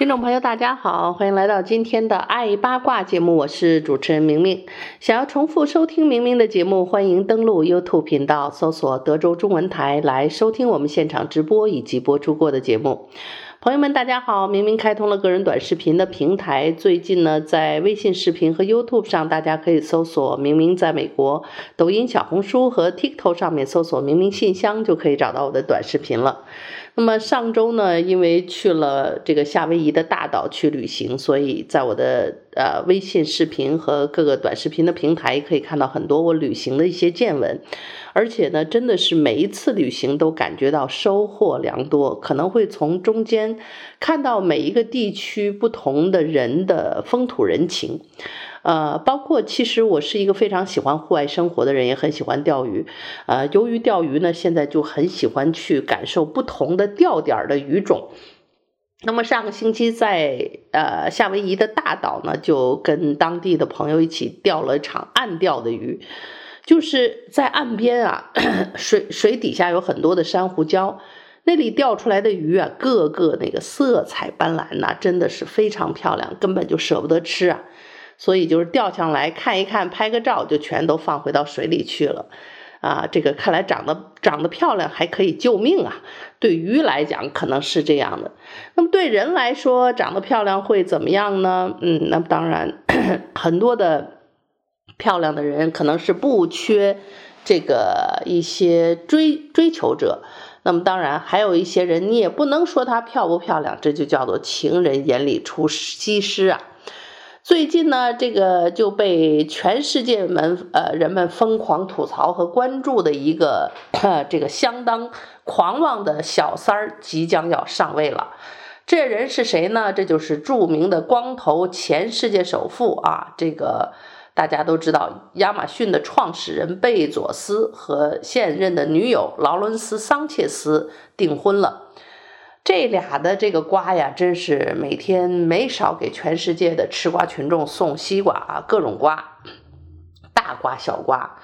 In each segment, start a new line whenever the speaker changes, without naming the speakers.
听众朋友，大家好，欢迎来到今天的爱八卦节目，我是主持人明明。想要重复收听明明的节目，欢迎登录 YouTube 频道，搜索德州中文台来收听我们现场直播以及播出过的节目。朋友们，大家好！明明开通了个人短视频的平台，最近呢，在微信视频和 YouTube 上，大家可以搜索“明明在美国”，抖音、小红书和 TikTok 上面搜索“明明信箱”就可以找到我的短视频了。那么上周呢，因为去了这个夏威夷的大岛去旅行，所以在我的呃微信视频和各个短视频的平台可以看到很多我旅行的一些见闻。而且呢，真的是每一次旅行都感觉到收获良多，可能会从中间看到每一个地区不同的人的风土人情，呃，包括其实我是一个非常喜欢户外生活的人，也很喜欢钓鱼，呃，由于钓鱼呢，现在就很喜欢去感受不同的钓点的鱼种。那么上个星期在呃夏威夷的大岛呢，就跟当地的朋友一起钓了一场岸钓的鱼。就是在岸边啊，水水底下有很多的珊瑚礁，那里钓出来的鱼啊，个个那个色彩斑斓呐，真的是非常漂亮，根本就舍不得吃啊。所以就是钓上来看一看，拍个照，就全都放回到水里去了。啊，这个看来长得长得漂亮还可以救命啊。对鱼来讲可能是这样的，那么对人来说，长得漂亮会怎么样呢？嗯，那么当然 很多的。漂亮的人可能是不缺这个一些追追求者，那么当然还有一些人，你也不能说她漂不漂亮，这就叫做情人眼里出西施啊。最近呢，这个就被全世界们呃人们疯狂吐槽和关注的一个这个相当狂妄的小三儿即将要上位了。这人是谁呢？这就是著名的光头前世界首富啊，这个。大家都知道，亚马逊的创始人贝佐斯和现任的女友劳伦斯·桑切斯订婚了。这俩的这个瓜呀，真是每天没少给全世界的吃瓜群众送西瓜啊，各种瓜，大瓜小瓜。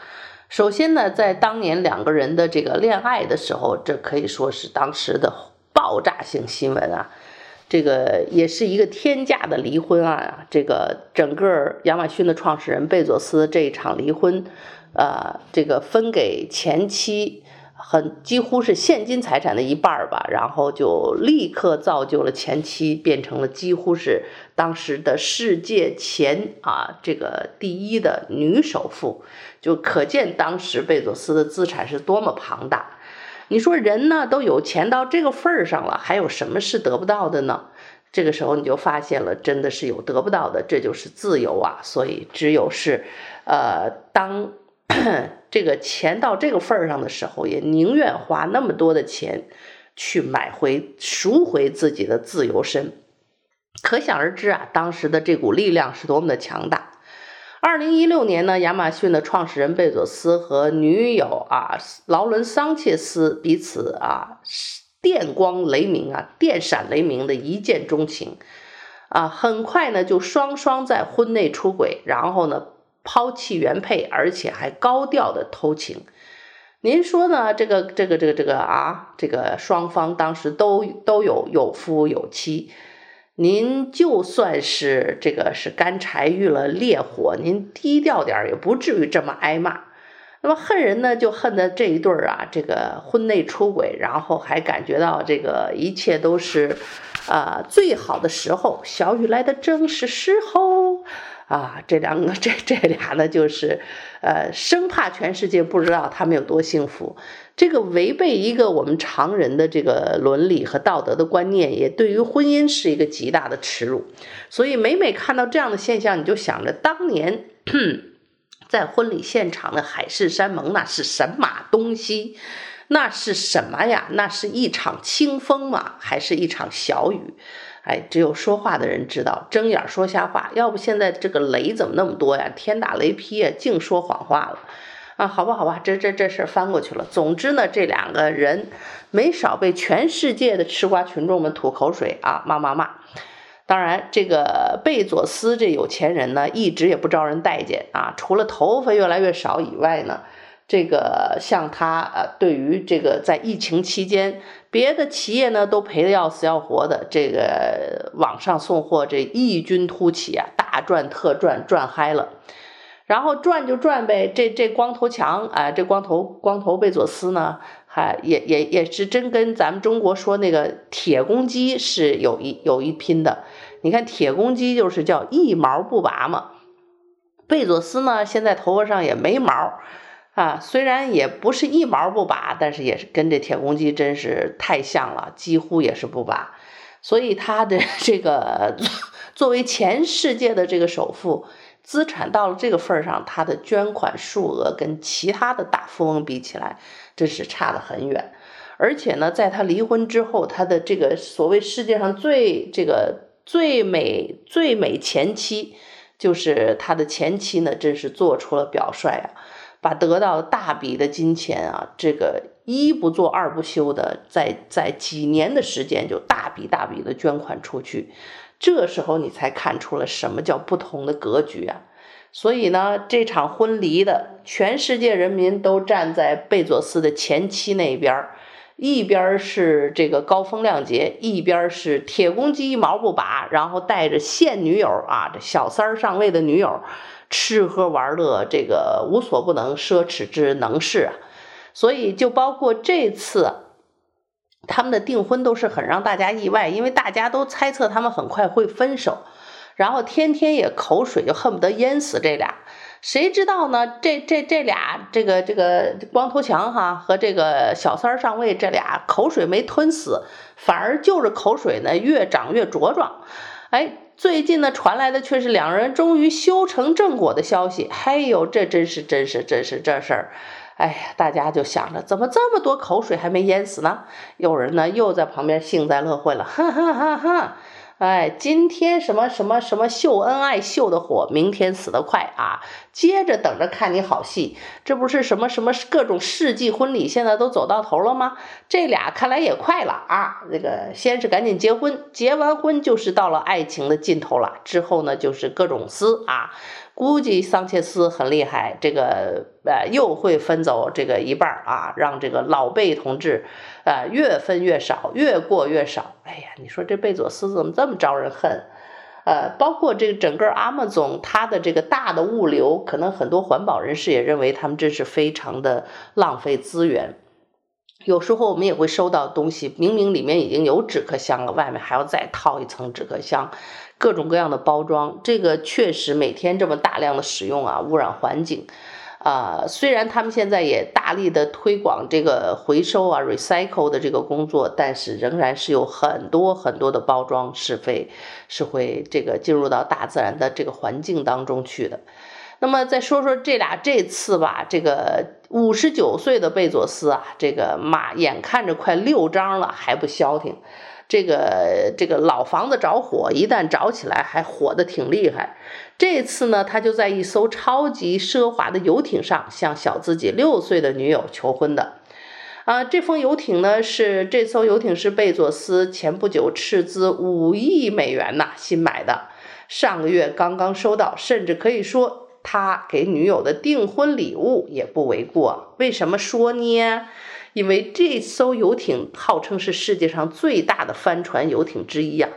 首先呢，在当年两个人的这个恋爱的时候，这可以说是当时的爆炸性新闻啊。这个也是一个天价的离婚案啊！这个整个亚马逊的创始人贝佐斯这一场离婚，呃，这个分给前妻很几乎是现金财产的一半吧，然后就立刻造就了前妻变成了几乎是当时的世界前啊这个第一的女首富，就可见当时贝佐斯的资产是多么庞大。你说人呢都有钱到这个份儿上了，还有什么是得不到的呢？这个时候你就发现了，真的是有得不到的，这就是自由啊！所以只有是，呃，当 这个钱到这个份儿上的时候，也宁愿花那么多的钱去买回赎回自己的自由身。可想而知啊，当时的这股力量是多么的强大。二零一六年呢，亚马逊的创始人贝佐斯和女友啊劳伦桑切斯彼此啊电光雷鸣啊电闪雷鸣的一见钟情啊，很快呢就双双在婚内出轨，然后呢抛弃原配，而且还高调的偷情。您说呢？这个这个这个这个啊，这个双方当时都都有有夫有妻。您就算是这个是干柴遇了烈火，您低调点也不至于这么挨骂。那么恨人呢，就恨的这一对儿啊，这个婚内出轨，然后还感觉到这个一切都是、呃、最好的时候，小雨来的正是时候。啊，这两个这这俩呢，就是，呃，生怕全世界不知道他们有多幸福。这个违背一个我们常人的这个伦理和道德的观念，也对于婚姻是一个极大的耻辱。所以每每看到这样的现象，你就想着当年 在婚礼现场的海誓山盟，那是神马东西？那是什么呀？那是一场清风吗？还是一场小雨？哎，只有说话的人知道，睁眼说瞎话。要不现在这个雷怎么那么多呀？天打雷劈呀，净说谎话了啊！好吧，好吧，这这这事儿翻过去了。总之呢，这两个人没少被全世界的吃瓜群众们吐口水啊，骂骂骂。当然，这个贝佐斯这有钱人呢，一直也不招人待见啊。除了头发越来越少以外呢。这个像他呃，对于这个在疫情期间，别的企业呢都赔得要死要活的，这个网上送货这异军突起啊，大赚特赚，赚嗨了。然后赚就赚呗，这这光头强啊，这光头光头贝佐斯呢，还也也也是真跟咱们中国说那个铁公鸡是有一有一拼的。你看铁公鸡就是叫一毛不拔嘛，贝佐斯呢现在头发上也没毛。啊，虽然也不是一毛不拔，但是也是跟这铁公鸡真是太像了，几乎也是不拔。所以他的 这个作为全世界的这个首富，资产到了这个份儿上，他的捐款数额跟其他的大富翁比起来，真是差得很远。而且呢，在他离婚之后，他的这个所谓世界上最这个最美最美前妻，就是他的前妻呢，真是做出了表率啊。把得到大笔的金钱啊，这个一不做二不休的，在在几年的时间就大笔大笔的捐款出去，这时候你才看出了什么叫不同的格局啊！所以呢，这场婚礼的全世界人民都站在贝佐斯的前妻那边儿，一边是这个高风亮节，一边是铁公鸡一毛不拔，然后带着现女友啊，这小三儿上位的女友。吃喝玩乐，这个无所不能，奢侈之能事啊！所以就包括这次他们的订婚都是很让大家意外，因为大家都猜测他们很快会分手，然后天天也口水就恨不得淹死这俩。谁知道呢？这这这俩，这个这个光头强哈和这个小三上位，这俩口水没吞死，反而就是口水呢越长越茁壮。哎。最近呢，传来的却是两人终于修成正果的消息。嘿呦，这真是真是真是这事儿！哎呀，大家就想着，怎么这么多口水还没淹死呢？有人呢又在旁边幸灾乐祸了，哈哈哈哈！哎，今天什么什么什么秀恩爱秀的火，明天死得快啊！接着等着看你好戏，这不是什么什么各种世纪婚礼，现在都走到头了吗？这俩看来也快了啊！那个先是赶紧结婚，结完婚就是到了爱情的尽头了，之后呢就是各种撕啊。估计桑切斯很厉害，这个呃又会分走这个一半啊，让这个老贝同志，呃越分越少，越过越少。哎呀，你说这贝佐斯怎么这么招人恨？呃，包括这个整个阿马总，他的这个大的物流，可能很多环保人士也认为他们这是非常的浪费资源。有时候我们也会收到东西，明明里面已经有纸壳箱了，外面还要再套一层纸壳箱。各种各样的包装，这个确实每天这么大量的使用啊，污染环境啊。虽然他们现在也大力的推广这个回收啊、recycle 的这个工作，但是仍然是有很多很多的包装是非，是会这个进入到大自然的这个环境当中去的。那么再说说这俩这次吧，这个五十九岁的贝佐斯啊，这个妈眼看着快六张了还不消停。这个这个老房子着火，一旦着起来，还火得挺厉害。这次呢，他就在一艘超级奢华的游艇上，向小自己六岁的女友求婚的。啊，这艘游艇呢，是这艘游艇是贝佐斯前不久斥资五亿美元呐新买的，上个月刚刚收到，甚至可以说他给女友的订婚礼物也不为过。为什么说呢？因为这艘游艇号称是世界上最大的帆船游艇之一呀，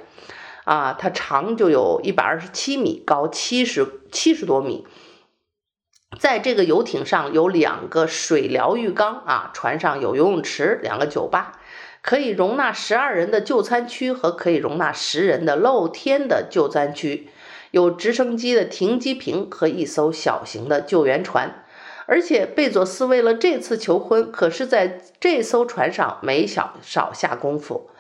啊，它长就有一百二十七米，高七十七十多米。在这个游艇上有两个水疗浴缸啊，船上有游泳池，两个酒吧，可以容纳十二人的就餐区和可以容纳十人的露天的就餐区，有直升机的停机坪和一艘小型的救援船。而且贝佐斯为了这次求婚，可是在这艘船上没少少下功夫。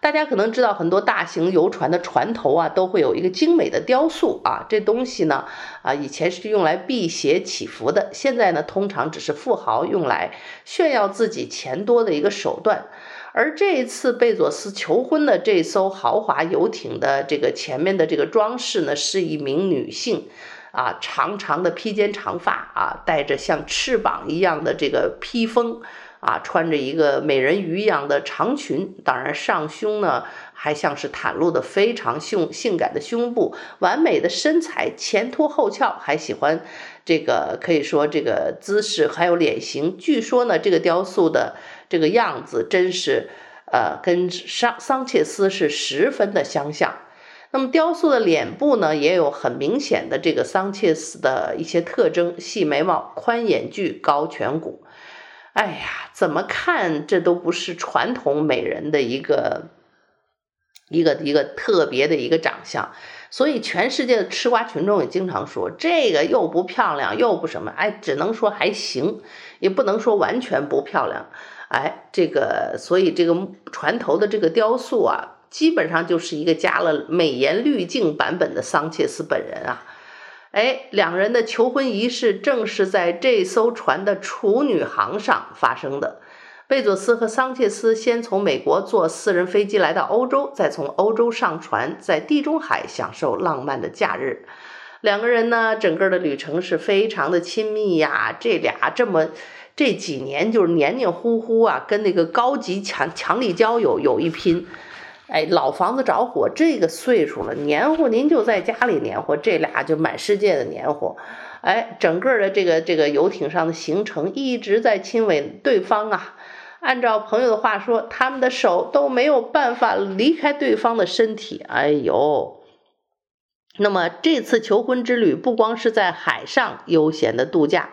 大家可能知道，很多大型游船的船头啊，都会有一个精美的雕塑啊。这东西呢，啊，以前是用来辟邪祈福的，现在呢，通常只是富豪用来炫耀自己钱多的一个手段。而这一次贝佐斯求婚的这艘豪华游艇的这个前面的这个装饰呢，是一名女性，啊，长长的披肩长发啊，带着像翅膀一样的这个披风。啊，穿着一个美人鱼一样的长裙，当然上胸呢还像是袒露的非常性性感的胸部，完美的身材，前凸后翘，还喜欢这个可以说这个姿势还有脸型。据说呢，这个雕塑的这个样子真是呃跟桑桑切斯是十分的相像。那么雕塑的脸部呢，也有很明显的这个桑切斯的一些特征：细眉毛、宽眼距、高颧骨。哎呀，怎么看这都不是传统美人的一个一个一个特别的一个长相，所以全世界的吃瓜群众也经常说这个又不漂亮又不什么，哎，只能说还行，也不能说完全不漂亮，哎，这个所以这个船头的这个雕塑啊，基本上就是一个加了美颜滤镜版本的桑切斯本人啊。哎，两人的求婚仪式正是在这艘船的处女航上发生的。贝佐斯和桑切斯先从美国坐私人飞机来到欧洲，再从欧洲上船，在地中海享受浪漫的假日。两个人呢，整个的旅程是非常的亲密呀。这俩这么这几年就是黏黏糊糊啊，跟那个高级强强力胶有有一拼。哎，老房子着火，这个岁数了，黏糊您就在家里黏糊，这俩就满世界的黏糊。哎，整个的这个这个游艇上的行程一直在亲吻对方啊。按照朋友的话说，他们的手都没有办法离开对方的身体。哎呦，那么这次求婚之旅不光是在海上悠闲的度假。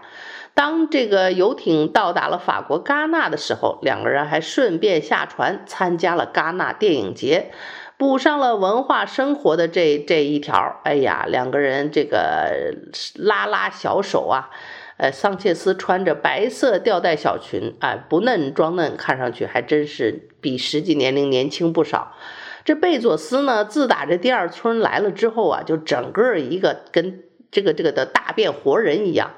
当这个游艇到达了法国戛纳的时候，两个人还顺便下船参加了戛纳电影节，补上了文化生活的这这一条。哎呀，两个人这个拉拉小手啊，呃，桑切斯穿着白色吊带小裙，哎，不嫩装嫩，看上去还真是比实际年龄年轻不少。这贝佐斯呢，自打这第二春来了之后啊，就整个一个跟这个这个的大变活人一样。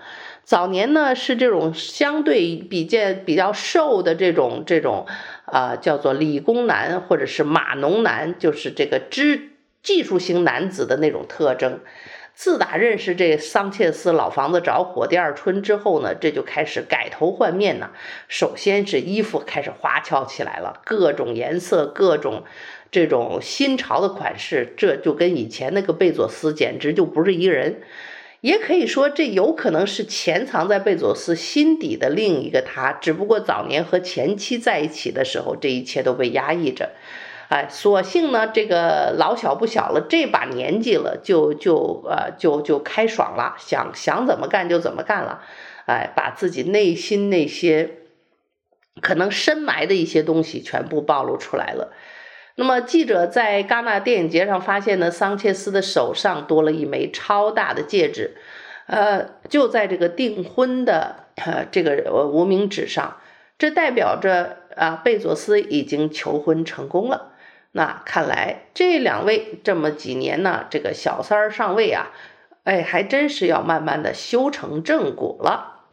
早年呢，是这种相对比较比较瘦的这种这种，呃，叫做理工男或者是码农男，就是这个知技术型男子的那种特征。自打认识这桑切斯老房子着火第二春之后呢，这就开始改头换面呢。首先是衣服开始花俏起来了，各种颜色，各种这种新潮的款式，这就跟以前那个贝佐斯简直就不是一个人。也可以说，这有可能是潜藏在贝佐斯心底的另一个他，只不过早年和前妻在一起的时候，这一切都被压抑着。哎，所幸呢，这个老小不小了，这把年纪了，就就呃就就开爽了，想想怎么干就怎么干了。哎，把自己内心那些可能深埋的一些东西全部暴露出来了。那么，记者在戛纳电影节上发现呢，桑切斯的手上多了一枚超大的戒指，呃，就在这个订婚的呃这个无名指上，这代表着啊，贝佐斯已经求婚成功了。那看来这两位这么几年呢，这个小三儿上位啊，哎，还真是要慢慢的修成正果了。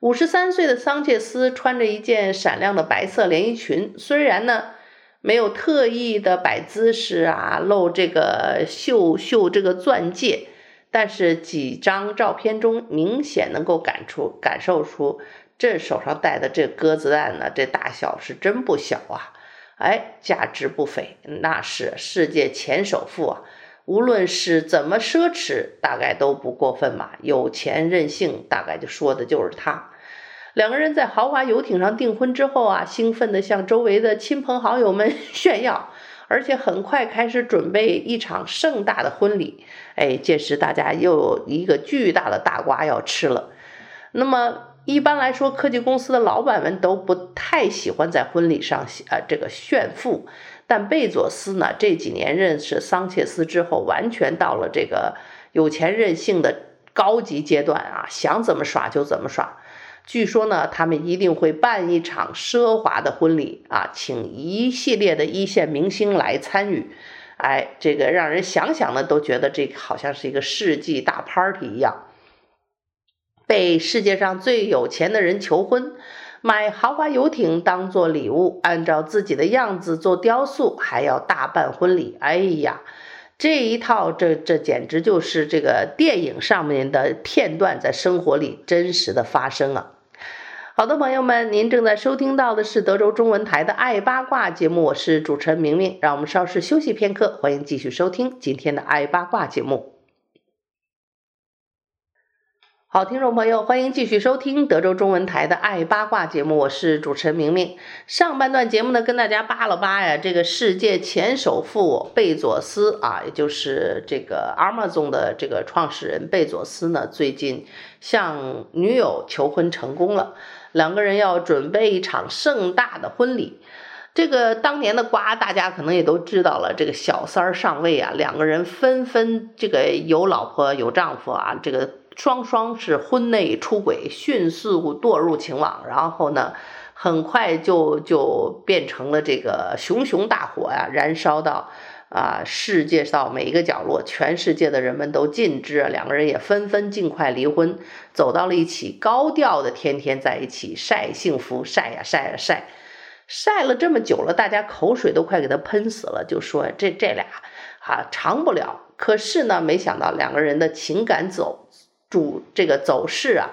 五十三岁的桑切斯穿着一件闪亮的白色连衣裙，虽然呢。没有特意的摆姿势啊，露这个绣绣这个钻戒，但是几张照片中明显能够感触感受出这手上戴的这鸽子蛋呢，这大小是真不小啊！哎，价值不菲，那是世界前首富啊！无论是怎么奢侈，大概都不过分嘛。有钱任性，大概就说的就是他。两个人在豪华游艇上订婚之后啊，兴奋地向周围的亲朋好友们 炫耀，而且很快开始准备一场盛大的婚礼。哎，届时大家又有一个巨大的大瓜要吃了。那么一般来说，科技公司的老板们都不太喜欢在婚礼上呃这个炫富，但贝佐斯呢，这几年认识桑切斯之后，完全到了这个有钱任性的高级阶段啊，想怎么耍就怎么耍。据说呢，他们一定会办一场奢华的婚礼啊，请一系列的一线明星来参与。哎，这个让人想想呢，都觉得这好像是一个世纪大 party 一样。被世界上最有钱的人求婚，买豪华游艇当做礼物，按照自己的样子做雕塑，还要大办婚礼。哎呀，这一套，这这简直就是这个电影上面的片段，在生活里真实的发生啊！好的，朋友们，您正在收听到的是德州中文台的《爱八卦》节目，我是主持人明明。让我们稍事休息片刻，欢迎继续收听今天的《爱八卦》节目。好，听众朋友，欢迎继续收听德州中文台的《爱八卦》节目，我是主持人明明。上半段节目呢，跟大家扒了扒呀，这个世界前首富贝佐斯啊，也就是这个 Amazon 的这个创始人贝佐斯呢，最近向女友求婚成功了，两个人要准备一场盛大的婚礼。这个当年的瓜，大家可能也都知道了，这个小三儿上位啊，两个人纷纷这个有老婆有丈夫啊，这个。双双是婚内出轨，迅速堕入情网，然后呢，很快就就变成了这个熊熊大火呀，燃烧到啊世界上每一个角落，全世界的人们都尽知，两个人也纷纷尽快离婚，走到了一起，高调的天天在一起晒幸福，晒呀晒呀晒，晒了这么久了，大家口水都快给他喷死了，就说这这俩啊长不了。可是呢，没想到两个人的情感走。主这个走势啊，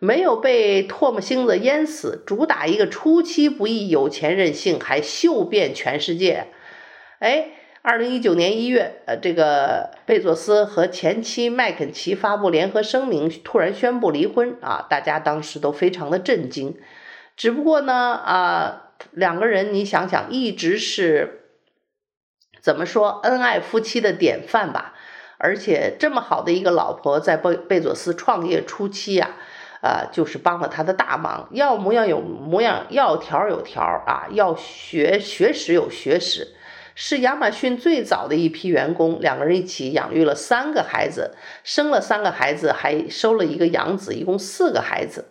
没有被唾沫星子淹死，主打一个出其不意、有钱任性，还秀遍全世界。哎，二零一九年一月，呃，这个贝佐斯和前妻麦肯齐发布联合声明，突然宣布离婚啊，大家当时都非常的震惊。只不过呢，啊，两个人你想想，一直是怎么说恩爱夫妻的典范吧。而且这么好的一个老婆，在贝贝佐斯创业初期呀，啊，就是帮了他的大忙，要模样有模样，要条有条啊，要学学识有学识，是亚马逊最早的一批员工，两个人一起养育了三个孩子，生了三个孩子，还收了一个养子，一共四个孩子，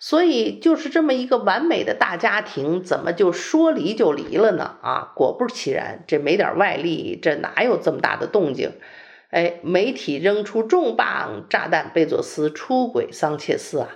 所以就是这么一个完美的大家庭，怎么就说离就离了呢？啊，果不其然，这没点外力，这哪有这么大的动静？哎，媒体扔出重磅炸弹，贝佐斯出轨桑切斯啊。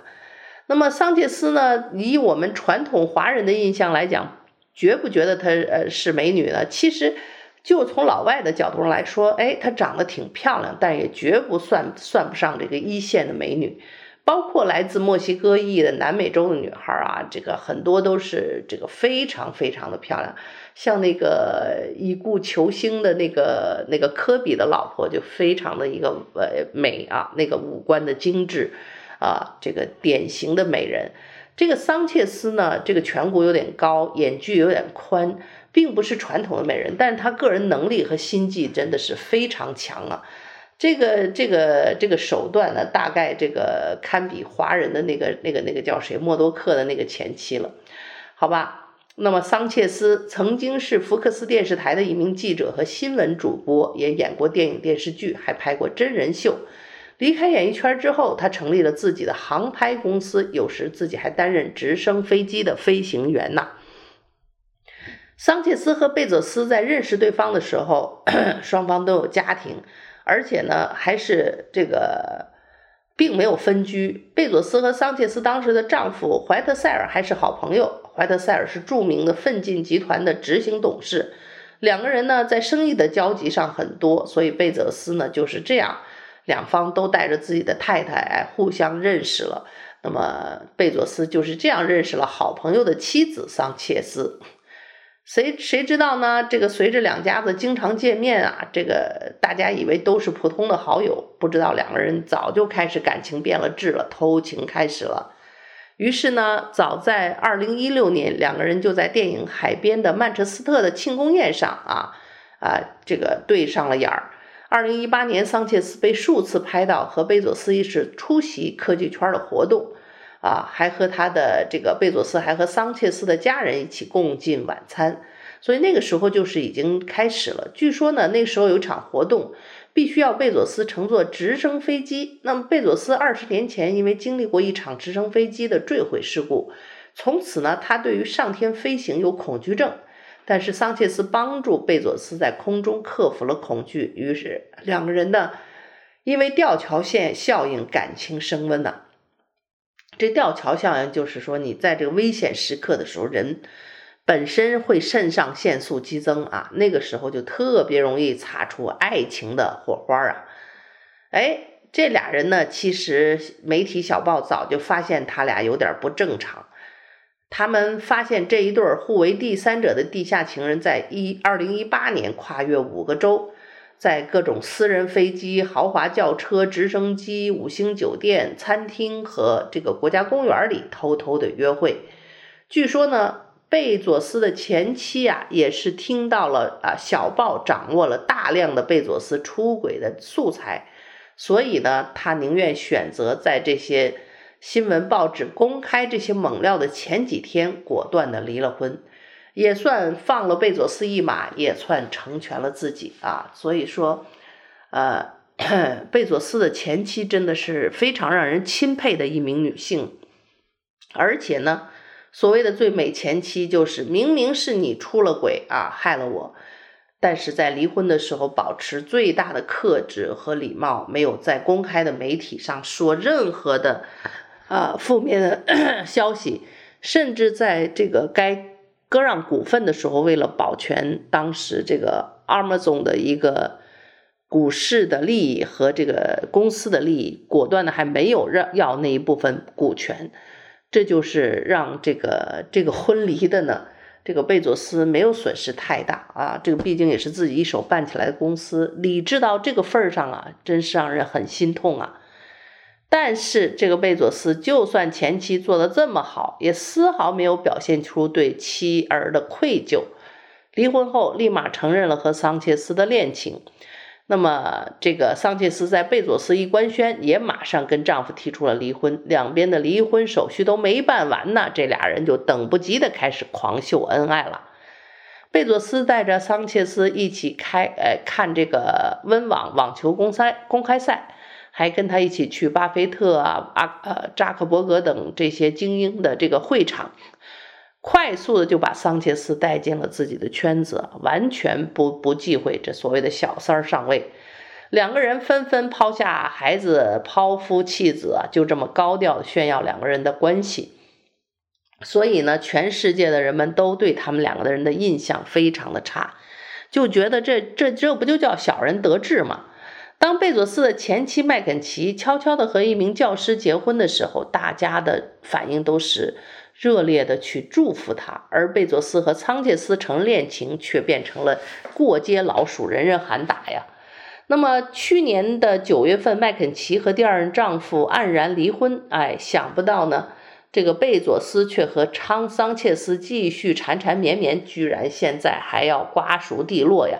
那么桑切斯呢？以我们传统华人的印象来讲，觉不觉得她呃是美女呢？其实，就从老外的角度上来说，哎，她长得挺漂亮，但也绝不算算不上这个一线的美女。包括来自墨西哥裔的南美洲的女孩啊，这个很多都是这个非常非常的漂亮。像那个已故球星的那个那个科比的老婆就非常的一个呃美啊，那个五官的精致啊，这个典型的美人。这个桑切斯呢，这个颧骨有点高，眼距有点宽，并不是传统的美人，但是他个人能力和心计真的是非常强啊。这个这个这个手段呢，大概这个堪比华人的那个那个那个叫谁默多克的那个前妻了，好吧？那么桑切斯曾经是福克斯电视台的一名记者和新闻主播，也演过电影电视剧，还拍过真人秀。离开演艺圈之后，他成立了自己的航拍公司，有时自己还担任直升飞机的飞行员呢。桑切斯和贝佐斯在认识对方的时候，双方都有家庭。而且呢，还是这个，并没有分居。贝佐斯和桑切斯当时的丈夫怀特塞尔还是好朋友。怀特塞尔是著名的奋进集团的执行董事，两个人呢在生意的交集上很多，所以贝佐斯呢就是这样，两方都带着自己的太太互相认识了。那么贝佐斯就是这样认识了好朋友的妻子桑切斯。谁谁知道呢？这个随着两家子经常见面啊，这个大家以为都是普通的好友，不知道两个人早就开始感情变了质了，偷情开始了。于是呢，早在二零一六年，两个人就在电影《海边的曼彻斯特》的庆功宴上啊啊，这个对上了眼儿。二零一八年，桑切斯被数次拍到和贝佐斯一起出席科技圈的活动。啊，还和他的这个贝佐斯还和桑切斯的家人一起共进晚餐，所以那个时候就是已经开始了。据说呢，那时候有一场活动，必须要贝佐斯乘坐直升飞机。那么贝佐斯二十年前因为经历过一场直升飞机的坠毁事故，从此呢，他对于上天飞行有恐惧症。但是桑切斯帮助贝佐斯在空中克服了恐惧，于是两个人呢，因为吊桥线效应感情升温了。这吊桥效应就是说，你在这个危险时刻的时候，人本身会肾上腺素激增啊，那个时候就特别容易擦出爱情的火花啊。哎，这俩人呢，其实媒体小报早就发现他俩有点不正常。他们发现这一对互为第三者的地下情人，在一二零一八年跨越五个州，在各种私人飞机、豪华轿车、直升机、五星酒店、餐厅和这个国家公园里偷偷的约会。据说呢，贝佐斯的前妻啊，也是听到了啊，小报掌握了大量的贝佐斯出轨的素材，所以呢，他宁愿选择在这些。新闻报纸公开这些猛料的前几天，果断的离了婚，也算放了贝佐斯一马，也算成全了自己啊。所以说，呃，贝佐斯的前妻真的是非常让人钦佩的一名女性，而且呢，所谓的最美前妻，就是明明是你出了轨啊，害了我，但是在离婚的时候保持最大的克制和礼貌，没有在公开的媒体上说任何的。啊，负面的 消息，甚至在这个该割让股份的时候，为了保全当时这个 Amazon 的一个股市的利益和这个公司的利益，果断的还没有让要那一部分股权，这就是让这个这个婚离的呢，这个贝佐斯没有损失太大啊，这个毕竟也是自己一手办起来的公司，理智到这个份儿上啊，真是让人很心痛啊。但是这个贝佐斯就算前妻做得这么好，也丝毫没有表现出对妻儿的愧疚。离婚后立马承认了和桑切斯的恋情。那么这个桑切斯在贝佐斯一官宣，也马上跟丈夫提出了离婚。两边的离婚手续都没办完呢，这俩人就等不及的开始狂秀恩爱了。贝佐斯带着桑切斯一起开呃看这个温网网球公赛公开赛。还跟他一起去巴菲特啊、阿呃扎克伯格等这些精英的这个会场，快速的就把桑切斯带进了自己的圈子，完全不不忌讳这所谓的小三儿上位。两个人纷纷抛下孩子，抛夫弃子，就这么高调的炫耀两个人的关系。所以呢，全世界的人们都对他们两个人的印象非常的差，就觉得这这这不就叫小人得志吗？当贝佐斯的前妻麦肯齐悄悄地和一名教师结婚的时候，大家的反应都是热烈的去祝福他，而贝佐斯和桑切斯成恋情却变成了过街老鼠，人人喊打呀。那么去年的九月份，麦肯齐和第二任丈夫黯然离婚，哎，想不到呢，这个贝佐斯却和昌桑切斯继续缠缠绵绵，居然现在还要瓜熟蒂落呀。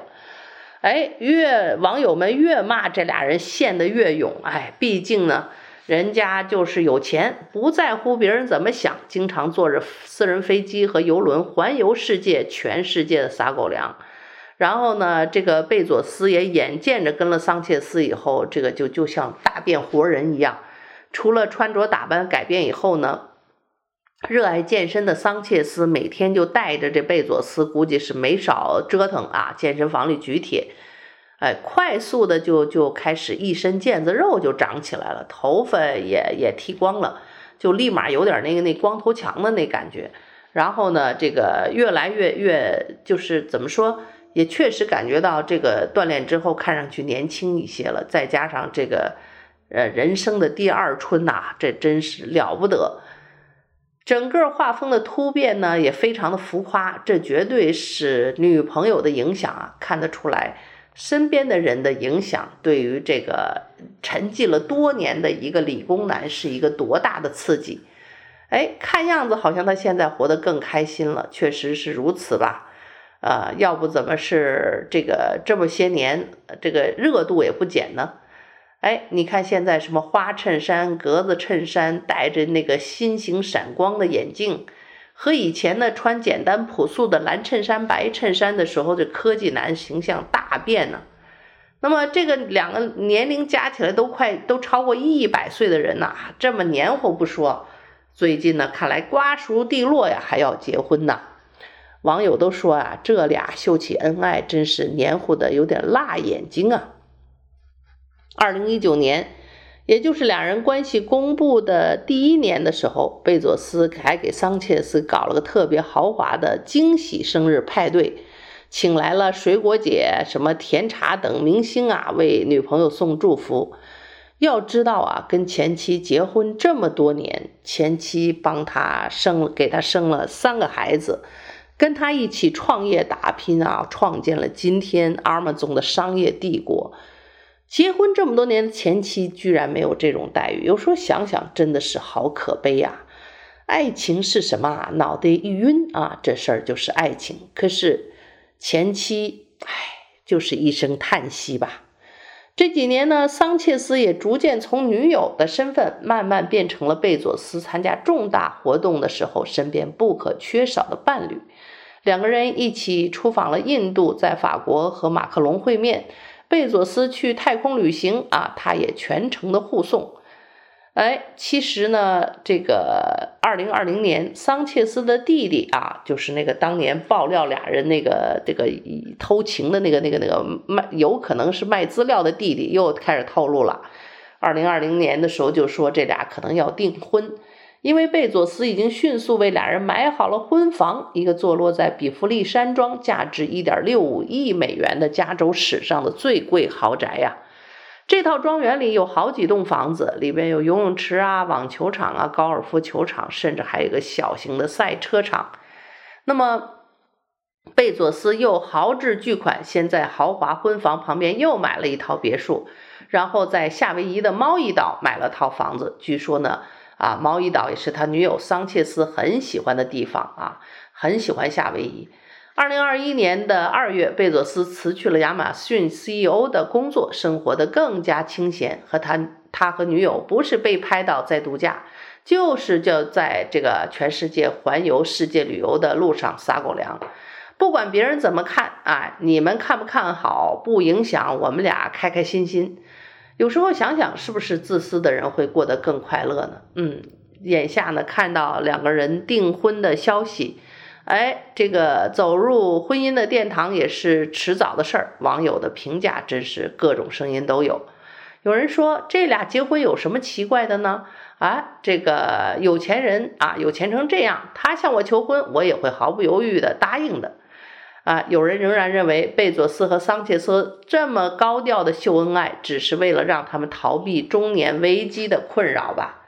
哎，越网友们越骂这俩人陷得越勇。哎，毕竟呢，人家就是有钱，不在乎别人怎么想，经常坐着私人飞机和游轮环游世界，全世界的撒狗粮。然后呢，这个贝佐斯也眼见着跟了桑切斯以后，这个就就像大变活人一样，除了穿着打扮改变以后呢。热爱健身的桑切斯每天就带着这贝佐斯，估计是没少折腾啊，健身房里举铁，哎，快速的就就开始一身腱子肉就长起来了，头发也也剃光了，就立马有点那个那光头强的那感觉。然后呢，这个越来越越就是怎么说，也确实感觉到这个锻炼之后看上去年轻一些了。再加上这个呃人生的第二春呐、这真是了不得。整个画风的突变呢，也非常的浮夸，这绝对是女朋友的影响啊，看得出来，身边的人的影响对于这个沉寂了多年的一个理工男是一个多大的刺激。哎，看样子好像他现在活得更开心了，确实是如此吧？啊、呃，要不怎么是这个这么些年这个热度也不减呢？哎，你看现在什么花衬衫、格子衬衫，戴着那个新型闪光的眼镜，和以前呢穿简单朴素的蓝衬衫、白衬衫的时候，这科技男形象大变呢。那么这个两个年龄加起来都快都超过一百岁的人呐，这么黏糊不说，最近呢看来瓜熟蒂落呀，还要结婚呐。网友都说啊，这俩秀起恩爱真是黏糊的有点辣眼睛啊。二零一九年，也就是两人关系公布的第一年的时候，贝佐斯还给桑切斯搞了个特别豪华的惊喜生日派对，请来了水果姐、什么甜茶等明星啊，为女朋友送祝福。要知道啊，跟前妻结婚这么多年，前妻帮他生，给他生了三个孩子，跟他一起创业打拼啊，创建了今天 Amazon 的商业帝国。结婚这么多年的前妻居然没有这种待遇，有时候想想真的是好可悲呀！爱情是什么啊？脑袋一晕啊，这事儿就是爱情。可是前妻，唉，就是一声叹息吧。这几年呢，桑切斯也逐渐从女友的身份，慢慢变成了贝佐斯参加重大活动的时候身边不可缺少的伴侣。两个人一起出访了印度，在法国和马克龙会面。贝佐斯去太空旅行啊，他也全程的护送。哎，其实呢，这个二零二零年，桑切斯的弟弟啊，就是那个当年爆料俩人那个这个偷情的那个那个那个卖，有可能是卖资料的弟弟，又开始透露了。二零二零年的时候就说这俩可能要订婚。因为贝佐斯已经迅速为俩人买好了婚房，一个坐落在比弗利山庄、价值一点六五亿美元的加州史上的最贵豪宅呀。这套庄园里有好几栋房子，里边有游泳池啊、网球场啊、高尔夫球场，甚至还有一个小型的赛车场。那么，贝佐斯又豪掷巨款，先在豪华婚房旁边又买了一套别墅，然后在夏威夷的猫一岛买了套房子。据说呢。啊，毛伊岛也是他女友桑切斯很喜欢的地方啊，很喜欢夏威夷。二零二一年的二月，贝佐斯辞去了亚马逊 CEO 的工作，生活得更加清闲。和他，他和女友不是被拍到在度假，就是就在这个全世界环游世界旅游的路上撒狗粮。不管别人怎么看啊，你们看不看好，不影响我们俩开开心心。有时候想想，是不是自私的人会过得更快乐呢？嗯，眼下呢，看到两个人订婚的消息，哎，这个走入婚姻的殿堂也是迟早的事儿。网友的评价真是各种声音都有。有人说，这俩结婚有什么奇怪的呢？啊，这个有钱人啊，有钱成这样，他向我求婚，我也会毫不犹豫的答应的。啊，有人仍然认为贝佐斯和桑切斯这么高调的秀恩爱，只是为了让他们逃避中年危机的困扰吧？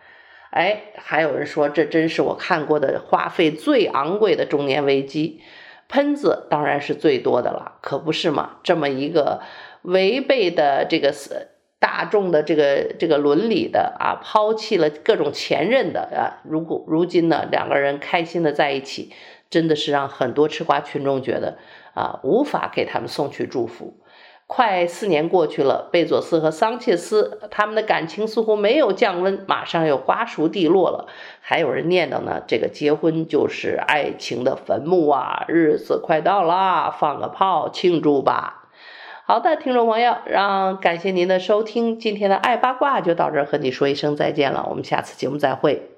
哎，还有人说，这真是我看过的花费最昂贵的中年危机。喷子当然是最多的了，可不是吗？这么一个违背的这个大众的这个这个伦理的啊，抛弃了各种前任的啊，如果如今呢，两个人开心的在一起。真的是让很多吃瓜群众觉得啊，无法给他们送去祝福。快四年过去了，贝佐斯和桑切斯他们的感情似乎没有降温，马上又瓜熟蒂落了。还有人念叨呢，这个结婚就是爱情的坟墓啊，日子快到了，放个炮庆祝吧。好的，听众朋友，让感谢您的收听，今天的爱八卦就到这儿，和你说一声再见了，我们下次节目再会。